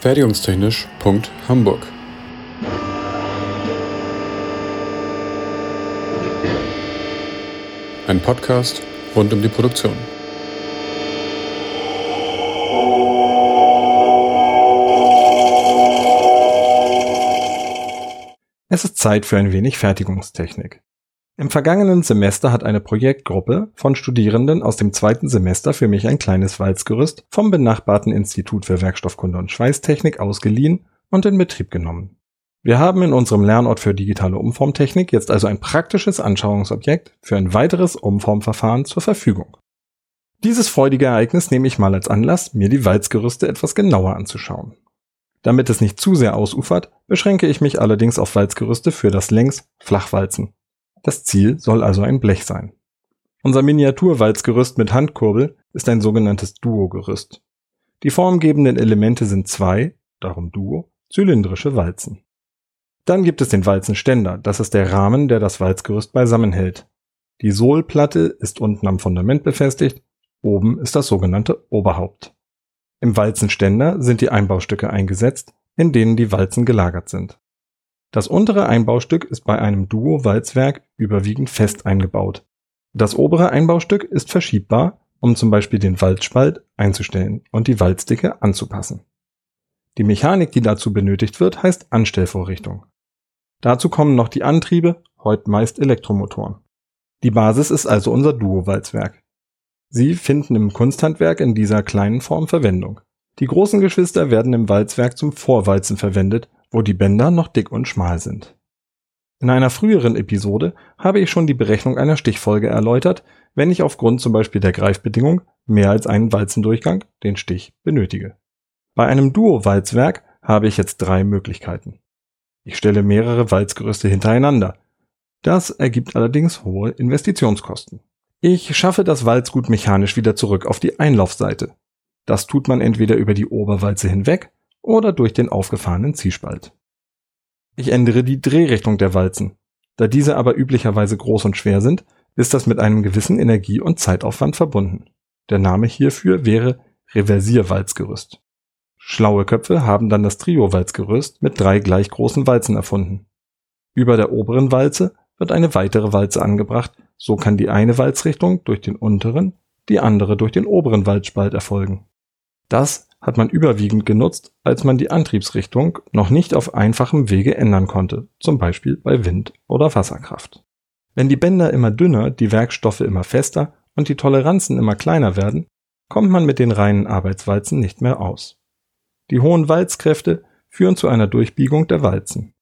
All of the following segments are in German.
Fertigungstechnisch.hamburg Ein Podcast rund um die Produktion. Es ist Zeit für ein wenig Fertigungstechnik. Im vergangenen Semester hat eine Projektgruppe von Studierenden aus dem zweiten Semester für mich ein kleines Walzgerüst vom benachbarten Institut für Werkstoffkunde und Schweißtechnik ausgeliehen und in Betrieb genommen. Wir haben in unserem Lernort für digitale Umformtechnik jetzt also ein praktisches Anschauungsobjekt für ein weiteres Umformverfahren zur Verfügung. Dieses freudige Ereignis nehme ich mal als Anlass, mir die Walzgerüste etwas genauer anzuschauen. Damit es nicht zu sehr ausufert, beschränke ich mich allerdings auf Walzgerüste für das Längs-Flachwalzen. Das Ziel soll also ein Blech sein. Unser Miniaturwalzgerüst mit Handkurbel ist ein sogenanntes Duo-Gerüst. Die formgebenden Elemente sind zwei, darum Duo, zylindrische Walzen. Dann gibt es den Walzenständer, das ist der Rahmen, der das Walzgerüst beisammenhält. Die Sohlplatte ist unten am Fundament befestigt, oben ist das sogenannte Oberhaupt. Im Walzenständer sind die Einbaustücke eingesetzt, in denen die Walzen gelagert sind. Das untere Einbaustück ist bei einem Duo-Walzwerk überwiegend fest eingebaut. Das obere Einbaustück ist verschiebbar, um zum Beispiel den Walzspalt einzustellen und die Walzdicke anzupassen. Die Mechanik, die dazu benötigt wird, heißt Anstellvorrichtung. Dazu kommen noch die Antriebe, heute meist Elektromotoren. Die Basis ist also unser Duo-Walzwerk. Sie finden im Kunsthandwerk in dieser kleinen Form Verwendung. Die großen Geschwister werden im Walzwerk zum Vorwalzen verwendet, wo die Bänder noch dick und schmal sind. In einer früheren Episode habe ich schon die Berechnung einer Stichfolge erläutert, wenn ich aufgrund zum Beispiel der Greifbedingung mehr als einen Walzendurchgang, den Stich, benötige. Bei einem Duo-Walzwerk habe ich jetzt drei Möglichkeiten. Ich stelle mehrere Walzgerüste hintereinander. Das ergibt allerdings hohe Investitionskosten. Ich schaffe das Walzgut mechanisch wieder zurück auf die Einlaufseite. Das tut man entweder über die Oberwalze hinweg oder durch den aufgefahrenen Ziehspalt. Ich ändere die Drehrichtung der Walzen. Da diese aber üblicherweise groß und schwer sind, ist das mit einem gewissen Energie- und Zeitaufwand verbunden. Der Name hierfür wäre Reversierwalzgerüst. Schlaue Köpfe haben dann das Trio-Walzgerüst mit drei gleich großen Walzen erfunden. Über der oberen Walze wird eine weitere Walze angebracht, so kann die eine Walzrichtung durch den unteren, die andere durch den oberen Walzspalt erfolgen. Das hat man überwiegend genutzt, als man die Antriebsrichtung noch nicht auf einfachem Wege ändern konnte, zum Beispiel bei Wind oder Wasserkraft. Wenn die Bänder immer dünner, die Werkstoffe immer fester und die Toleranzen immer kleiner werden, kommt man mit den reinen Arbeitswalzen nicht mehr aus. Die hohen Walzkräfte führen zu einer Durchbiegung der Walzen.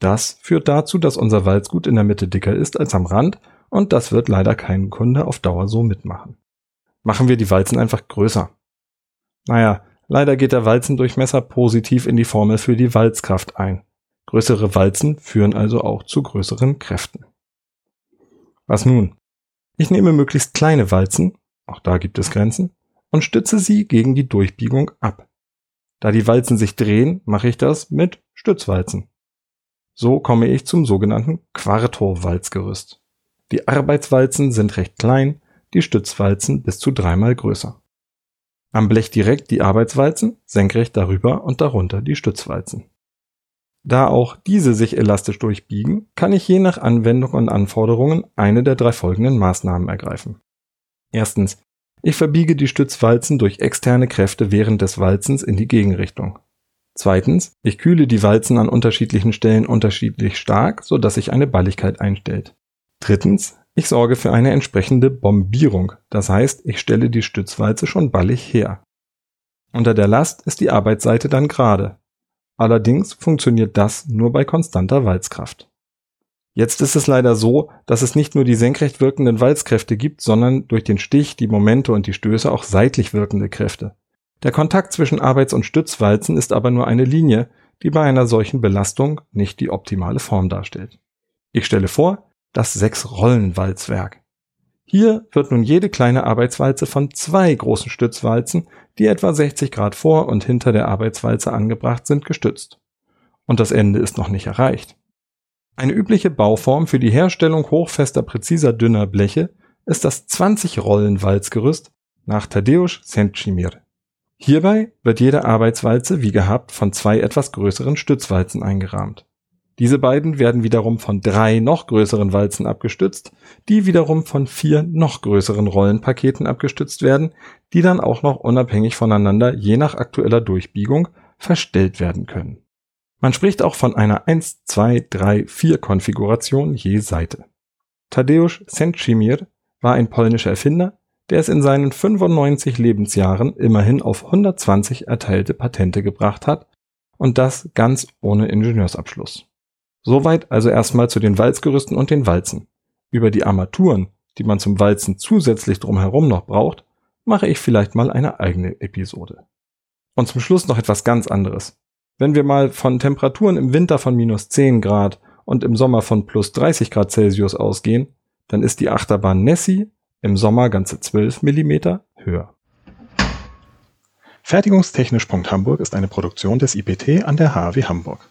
Das führt dazu, dass unser Walzgut in der Mitte dicker ist als am Rand und das wird leider kein Kunde auf Dauer so mitmachen. Machen wir die Walzen einfach größer. Naja, leider geht der Walzendurchmesser positiv in die Formel für die Walzkraft ein. Größere Walzen führen also auch zu größeren Kräften. Was nun? Ich nehme möglichst kleine Walzen, auch da gibt es Grenzen, und stütze sie gegen die Durchbiegung ab. Da die Walzen sich drehen, mache ich das mit Stützwalzen. So komme ich zum sogenannten Quarto-Walzgerüst. Die Arbeitswalzen sind recht klein, die Stützwalzen bis zu dreimal größer. Am Blech direkt die Arbeitswalzen, senkrecht darüber und darunter die Stützwalzen. Da auch diese sich elastisch durchbiegen, kann ich je nach Anwendung und Anforderungen eine der drei folgenden Maßnahmen ergreifen. Erstens, ich verbiege die Stützwalzen durch externe Kräfte während des Walzens in die Gegenrichtung. Zweitens, ich kühle die Walzen an unterschiedlichen Stellen unterschiedlich stark, so dass sich eine Balligkeit einstellt. Drittens, ich sorge für eine entsprechende Bombierung, das heißt, ich stelle die Stützwalze schon ballig her. Unter der Last ist die Arbeitsseite dann gerade. Allerdings funktioniert das nur bei konstanter Walzkraft. Jetzt ist es leider so, dass es nicht nur die senkrecht wirkenden Walzkräfte gibt, sondern durch den Stich, die Momente und die Stöße auch seitlich wirkende Kräfte. Der Kontakt zwischen Arbeits- und Stützwalzen ist aber nur eine Linie, die bei einer solchen Belastung nicht die optimale Form darstellt. Ich stelle vor, das Sechs-Rollen-Walzwerk. Hier wird nun jede kleine Arbeitswalze von zwei großen Stützwalzen, die etwa 60 Grad vor und hinter der Arbeitswalze angebracht sind, gestützt. Und das Ende ist noch nicht erreicht. Eine übliche Bauform für die Herstellung hochfester, präziser, dünner Bleche ist das 20-Rollen-Walzgerüst nach Tadeusz Sęcimir. Hierbei wird jede Arbeitswalze wie gehabt von zwei etwas größeren Stützwalzen eingerahmt. Diese beiden werden wiederum von drei noch größeren Walzen abgestützt, die wiederum von vier noch größeren Rollenpaketen abgestützt werden, die dann auch noch unabhängig voneinander je nach aktueller Durchbiegung verstellt werden können. Man spricht auch von einer 1, 2, 3, 4 Konfiguration je Seite. Tadeusz Sęczimir war ein polnischer Erfinder, der es in seinen 95 Lebensjahren immerhin auf 120 erteilte Patente gebracht hat und das ganz ohne Ingenieursabschluss. Soweit also erstmal zu den Walzgerüsten und den Walzen. Über die Armaturen, die man zum Walzen zusätzlich drumherum noch braucht, mache ich vielleicht mal eine eigene Episode. Und zum Schluss noch etwas ganz anderes. Wenn wir mal von Temperaturen im Winter von minus 10 Grad und im Sommer von plus 30 Grad Celsius ausgehen, dann ist die Achterbahn Nessie im Sommer ganze 12 Millimeter höher. Fertigungstechnisch.hamburg ist eine Produktion des IPT an der HW Hamburg.